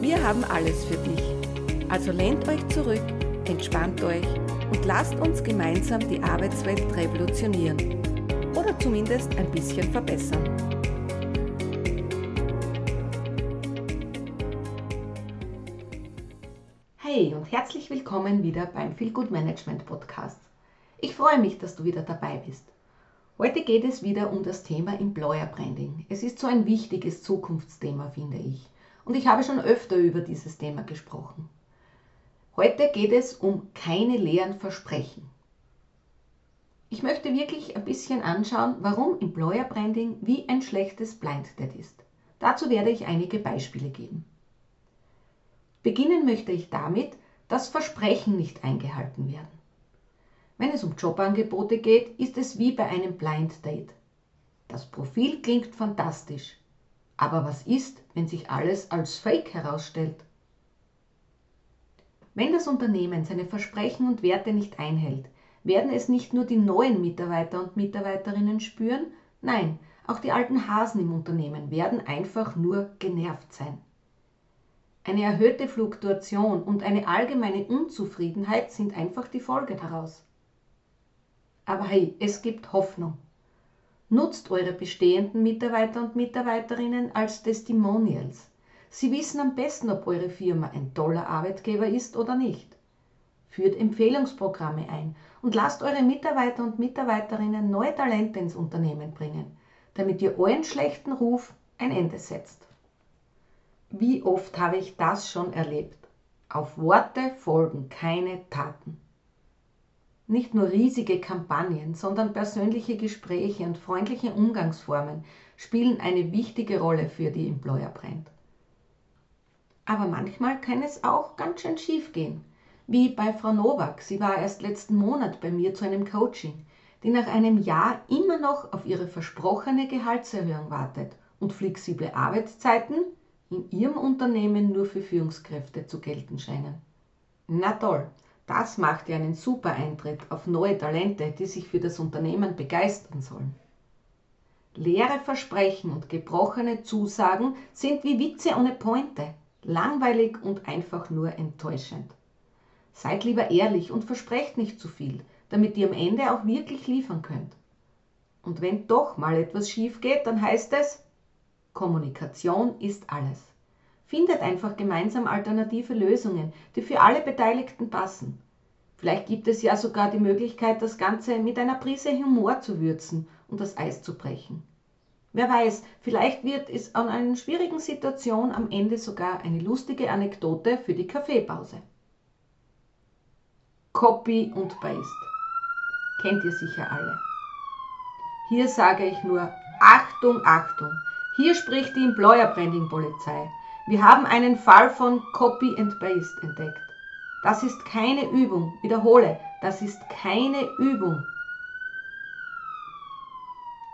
Wir haben alles für dich. Also lehnt euch zurück, entspannt euch und lasst uns gemeinsam die Arbeitswelt revolutionieren. Oder zumindest ein bisschen verbessern. Hey und herzlich willkommen wieder beim Feel Good Management Podcast. Ich freue mich, dass du wieder dabei bist. Heute geht es wieder um das Thema Employer Branding. Es ist so ein wichtiges Zukunftsthema, finde ich und ich habe schon öfter über dieses Thema gesprochen. Heute geht es um keine leeren Versprechen. Ich möchte wirklich ein bisschen anschauen, warum Employer Branding wie ein schlechtes Blind Date ist. Dazu werde ich einige Beispiele geben. Beginnen möchte ich damit, dass Versprechen nicht eingehalten werden. Wenn es um Jobangebote geht, ist es wie bei einem Blind Date. Das Profil klingt fantastisch, aber was ist, wenn sich alles als Fake herausstellt? Wenn das Unternehmen seine Versprechen und Werte nicht einhält, werden es nicht nur die neuen Mitarbeiter und Mitarbeiterinnen spüren, nein, auch die alten Hasen im Unternehmen werden einfach nur genervt sein. Eine erhöhte Fluktuation und eine allgemeine Unzufriedenheit sind einfach die Folge daraus. Aber hey, es gibt Hoffnung. Nutzt eure bestehenden Mitarbeiter und Mitarbeiterinnen als Testimonials. Sie wissen am besten, ob eure Firma ein toller Arbeitgeber ist oder nicht. Führt Empfehlungsprogramme ein und lasst eure Mitarbeiter und Mitarbeiterinnen neue Talente ins Unternehmen bringen, damit ihr euren schlechten Ruf ein Ende setzt. Wie oft habe ich das schon erlebt? Auf Worte folgen keine Taten. Nicht nur riesige Kampagnen, sondern persönliche Gespräche und freundliche Umgangsformen spielen eine wichtige Rolle für die Employer Brand. Aber manchmal kann es auch ganz schön schief gehen. Wie bei Frau Nowak. Sie war erst letzten Monat bei mir zu einem Coaching, die nach einem Jahr immer noch auf ihre versprochene Gehaltserhöhung wartet und flexible Arbeitszeiten in ihrem Unternehmen nur für Führungskräfte zu gelten scheinen. Na toll, das macht ja einen super Eintritt auf neue Talente, die sich für das Unternehmen begeistern sollen. Leere Versprechen und gebrochene Zusagen sind wie Witze ohne Pointe, langweilig und einfach nur enttäuschend. Seid lieber ehrlich und versprecht nicht zu viel, damit ihr am Ende auch wirklich liefern könnt. Und wenn doch mal etwas schief geht, dann heißt es, Kommunikation ist alles. Findet einfach gemeinsam alternative Lösungen, die für alle Beteiligten passen. Vielleicht gibt es ja sogar die Möglichkeit, das Ganze mit einer Prise Humor zu würzen und das Eis zu brechen. Wer weiß, vielleicht wird es an einer schwierigen Situation am Ende sogar eine lustige Anekdote für die Kaffeepause. Copy und Paste. Kennt ihr sicher alle. Hier sage ich nur Achtung, Achtung. Hier spricht die Employer Branding Polizei. Wir haben einen Fall von Copy and Paste entdeckt. Das ist keine Übung. Wiederhole, das ist keine Übung.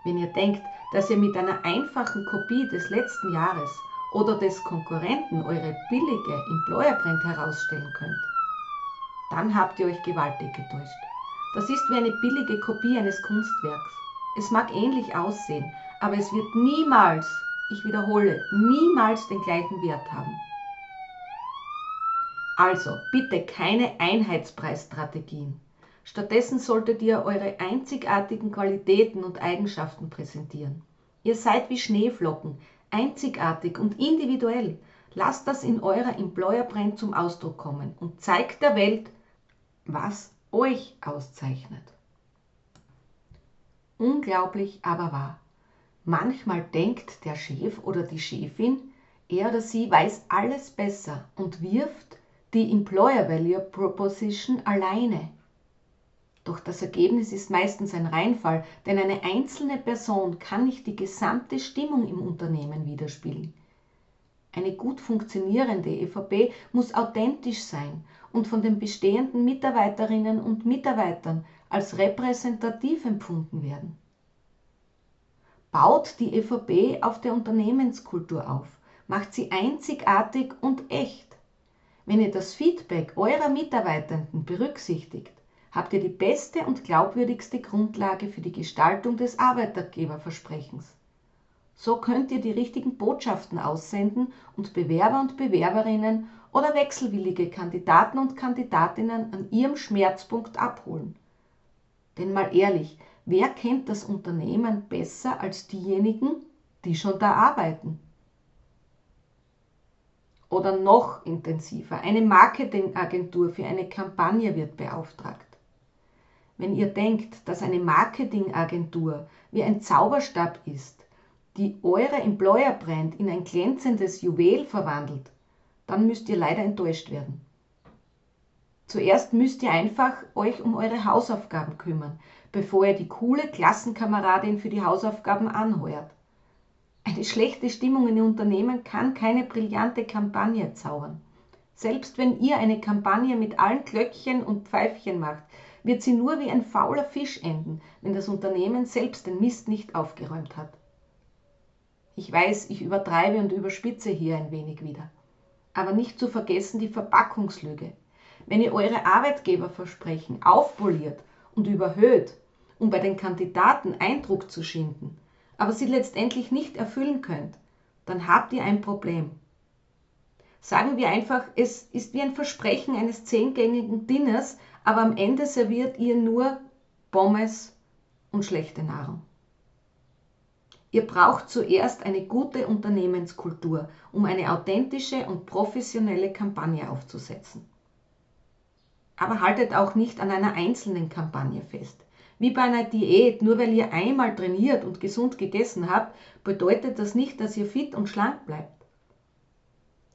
Wenn ihr denkt, dass ihr mit einer einfachen Kopie des letzten Jahres oder des Konkurrenten eure billige Employer Brand herausstellen könnt, dann habt ihr euch gewaltig getäuscht. Das ist wie eine billige Kopie eines Kunstwerks. Es mag ähnlich aussehen, aber es wird niemals ich wiederhole, niemals den gleichen Wert haben. Also bitte keine Einheitspreisstrategien. Stattdessen solltet ihr eure einzigartigen Qualitäten und Eigenschaften präsentieren. Ihr seid wie Schneeflocken, einzigartig und individuell. Lasst das in eurer Employer Brand zum Ausdruck kommen und zeigt der Welt, was euch auszeichnet. Unglaublich aber wahr. Manchmal denkt der Chef oder die Chefin, er oder sie weiß alles besser und wirft die Employer Value Proposition alleine. Doch das Ergebnis ist meistens ein Reinfall, denn eine einzelne Person kann nicht die gesamte Stimmung im Unternehmen widerspiegeln. Eine gut funktionierende EVP muss authentisch sein und von den bestehenden Mitarbeiterinnen und Mitarbeitern als repräsentativ empfunden werden. Baut die EVP auf der Unternehmenskultur auf, macht sie einzigartig und echt. Wenn ihr das Feedback eurer Mitarbeitenden berücksichtigt, habt ihr die beste und glaubwürdigste Grundlage für die Gestaltung des Arbeitgeberversprechens. So könnt ihr die richtigen Botschaften aussenden und Bewerber und Bewerberinnen oder wechselwillige Kandidaten und Kandidatinnen an ihrem Schmerzpunkt abholen. Denn mal ehrlich, wer kennt das Unternehmen besser als diejenigen, die schon da arbeiten? Oder noch intensiver, eine Marketingagentur für eine Kampagne wird beauftragt. Wenn ihr denkt, dass eine Marketingagentur wie ein Zauberstab ist, die eure Employer Brand in ein glänzendes Juwel verwandelt, dann müsst ihr leider enttäuscht werden. Zuerst müsst ihr einfach euch um eure Hausaufgaben kümmern, bevor ihr die coole Klassenkameradin für die Hausaufgaben anheuert. Eine schlechte Stimmung in Unternehmen kann keine brillante Kampagne zaubern. Selbst wenn ihr eine Kampagne mit allen Glöckchen und Pfeifchen macht, wird sie nur wie ein fauler Fisch enden, wenn das Unternehmen selbst den Mist nicht aufgeräumt hat. Ich weiß, ich übertreibe und überspitze hier ein wenig wieder. Aber nicht zu vergessen die Verpackungslüge. Wenn ihr eure Arbeitgeberversprechen aufpoliert und überhöht, um bei den Kandidaten Eindruck zu schinden, aber sie letztendlich nicht erfüllen könnt, dann habt ihr ein Problem. Sagen wir einfach, es ist wie ein Versprechen eines zehngängigen Dinners, aber am Ende serviert ihr nur Pommes und schlechte Nahrung. Ihr braucht zuerst eine gute Unternehmenskultur, um eine authentische und professionelle Kampagne aufzusetzen. Aber haltet auch nicht an einer einzelnen Kampagne fest. Wie bei einer Diät, nur weil ihr einmal trainiert und gesund gegessen habt, bedeutet das nicht, dass ihr fit und schlank bleibt.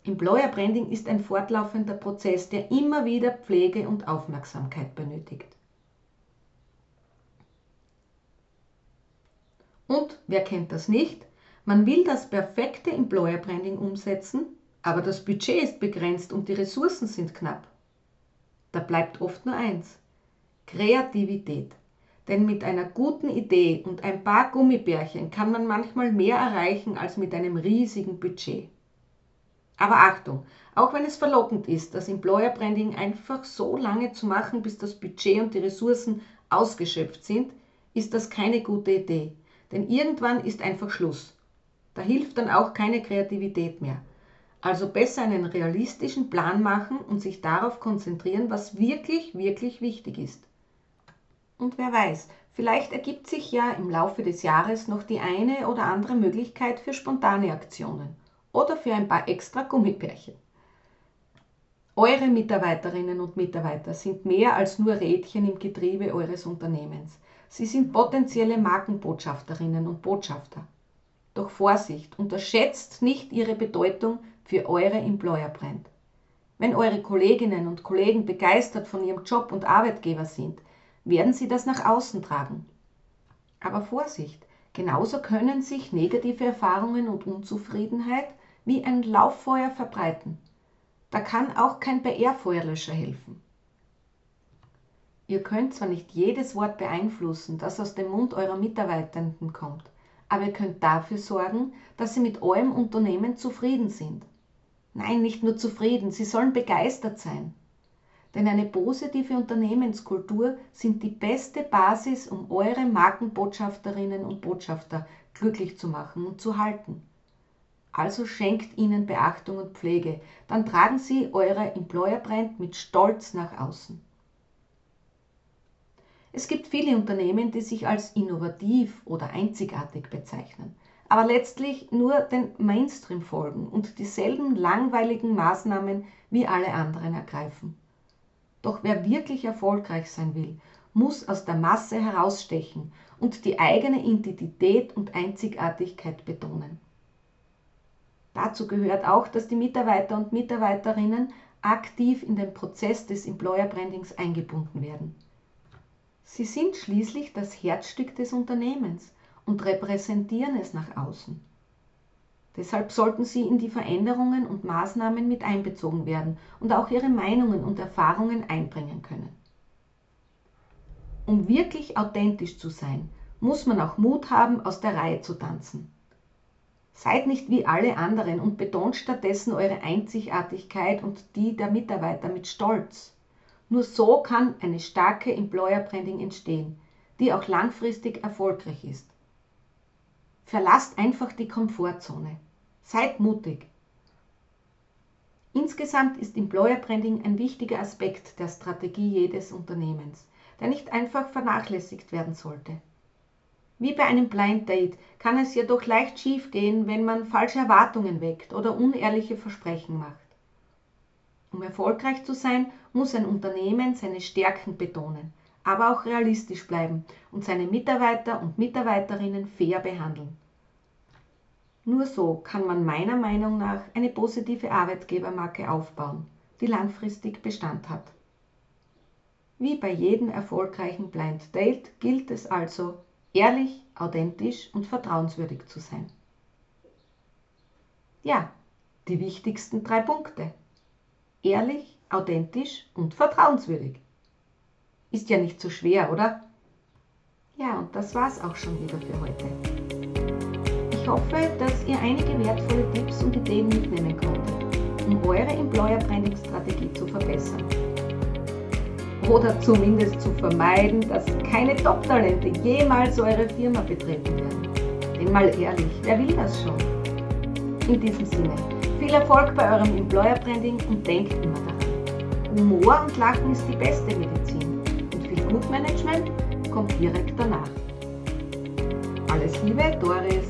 Employer Branding ist ein fortlaufender Prozess, der immer wieder Pflege und Aufmerksamkeit benötigt. Und wer kennt das nicht? Man will das perfekte Employer Branding umsetzen, aber das Budget ist begrenzt und die Ressourcen sind knapp. Da bleibt oft nur eins: Kreativität. Denn mit einer guten Idee und ein paar Gummibärchen kann man manchmal mehr erreichen als mit einem riesigen Budget. Aber Achtung, auch wenn es verlockend ist, das Employer Branding einfach so lange zu machen, bis das Budget und die Ressourcen ausgeschöpft sind, ist das keine gute Idee. Denn irgendwann ist einfach Schluss. Da hilft dann auch keine Kreativität mehr. Also besser einen realistischen Plan machen und sich darauf konzentrieren, was wirklich, wirklich wichtig ist. Und wer weiß, vielleicht ergibt sich ja im Laufe des Jahres noch die eine oder andere Möglichkeit für spontane Aktionen oder für ein paar extra Gummibärchen. Eure Mitarbeiterinnen und Mitarbeiter sind mehr als nur Rädchen im Getriebe eures Unternehmens. Sie sind potenzielle Markenbotschafterinnen und Botschafter. Doch Vorsicht, unterschätzt nicht ihre Bedeutung für eure Employer Brand. Wenn eure Kolleginnen und Kollegen begeistert von ihrem Job und Arbeitgeber sind, werden sie das nach außen tragen. Aber Vorsicht, genauso können sich negative Erfahrungen und Unzufriedenheit wie ein Lauffeuer verbreiten. Da kann auch kein PR-Feuerlöscher helfen. Ihr könnt zwar nicht jedes Wort beeinflussen, das aus dem Mund eurer Mitarbeitenden kommt, aber ihr könnt dafür sorgen, dass sie mit eurem Unternehmen zufrieden sind. Nein, nicht nur zufrieden, sie sollen begeistert sein. Denn eine positive Unternehmenskultur sind die beste Basis, um eure Markenbotschafterinnen und Botschafter glücklich zu machen und zu halten. Also schenkt ihnen Beachtung und Pflege, dann tragen sie eure Employer Brand mit Stolz nach außen. Es gibt viele Unternehmen, die sich als innovativ oder einzigartig bezeichnen, aber letztlich nur den Mainstream folgen und dieselben langweiligen Maßnahmen wie alle anderen ergreifen. Doch wer wirklich erfolgreich sein will, muss aus der Masse herausstechen und die eigene Identität und Einzigartigkeit betonen. Dazu gehört auch, dass die Mitarbeiter und Mitarbeiterinnen aktiv in den Prozess des Employer Brandings eingebunden werden. Sie sind schließlich das Herzstück des Unternehmens und repräsentieren es nach außen. Deshalb sollten Sie in die Veränderungen und Maßnahmen mit einbezogen werden und auch Ihre Meinungen und Erfahrungen einbringen können. Um wirklich authentisch zu sein, muss man auch Mut haben, aus der Reihe zu tanzen. Seid nicht wie alle anderen und betont stattdessen eure Einzigartigkeit und die der Mitarbeiter mit Stolz. Nur so kann eine starke Employer Branding entstehen, die auch langfristig erfolgreich ist. Verlasst einfach die Komfortzone. Seid mutig. Insgesamt ist Employer Branding ein wichtiger Aspekt der Strategie jedes Unternehmens, der nicht einfach vernachlässigt werden sollte. Wie bei einem Blind Date kann es jedoch leicht schiefgehen, wenn man falsche Erwartungen weckt oder unehrliche Versprechen macht. Um erfolgreich zu sein, muss ein Unternehmen seine Stärken betonen, aber auch realistisch bleiben und seine Mitarbeiter und Mitarbeiterinnen fair behandeln. Nur so kann man meiner Meinung nach eine positive Arbeitgebermarke aufbauen, die langfristig Bestand hat. Wie bei jedem erfolgreichen Blind Date gilt es also, ehrlich, authentisch und vertrauenswürdig zu sein. Ja, die wichtigsten drei Punkte. Ehrlich, authentisch und vertrauenswürdig. Ist ja nicht so schwer, oder? Ja, und das war's auch schon wieder für heute. Ich hoffe, dass ihr einige wertvolle Tipps und Ideen mitnehmen konntet, um eure Employer Branding Strategie zu verbessern oder zumindest zu vermeiden, dass keine Top-Talente jemals eure Firma betreten werden. Denn mal ehrlich, wer will das schon? In diesem Sinne, viel Erfolg bei eurem Employer Branding und denkt immer daran. Humor und Lachen ist die beste Medizin Gutmanagement kommt direkt danach. Alles Liebe, Doris.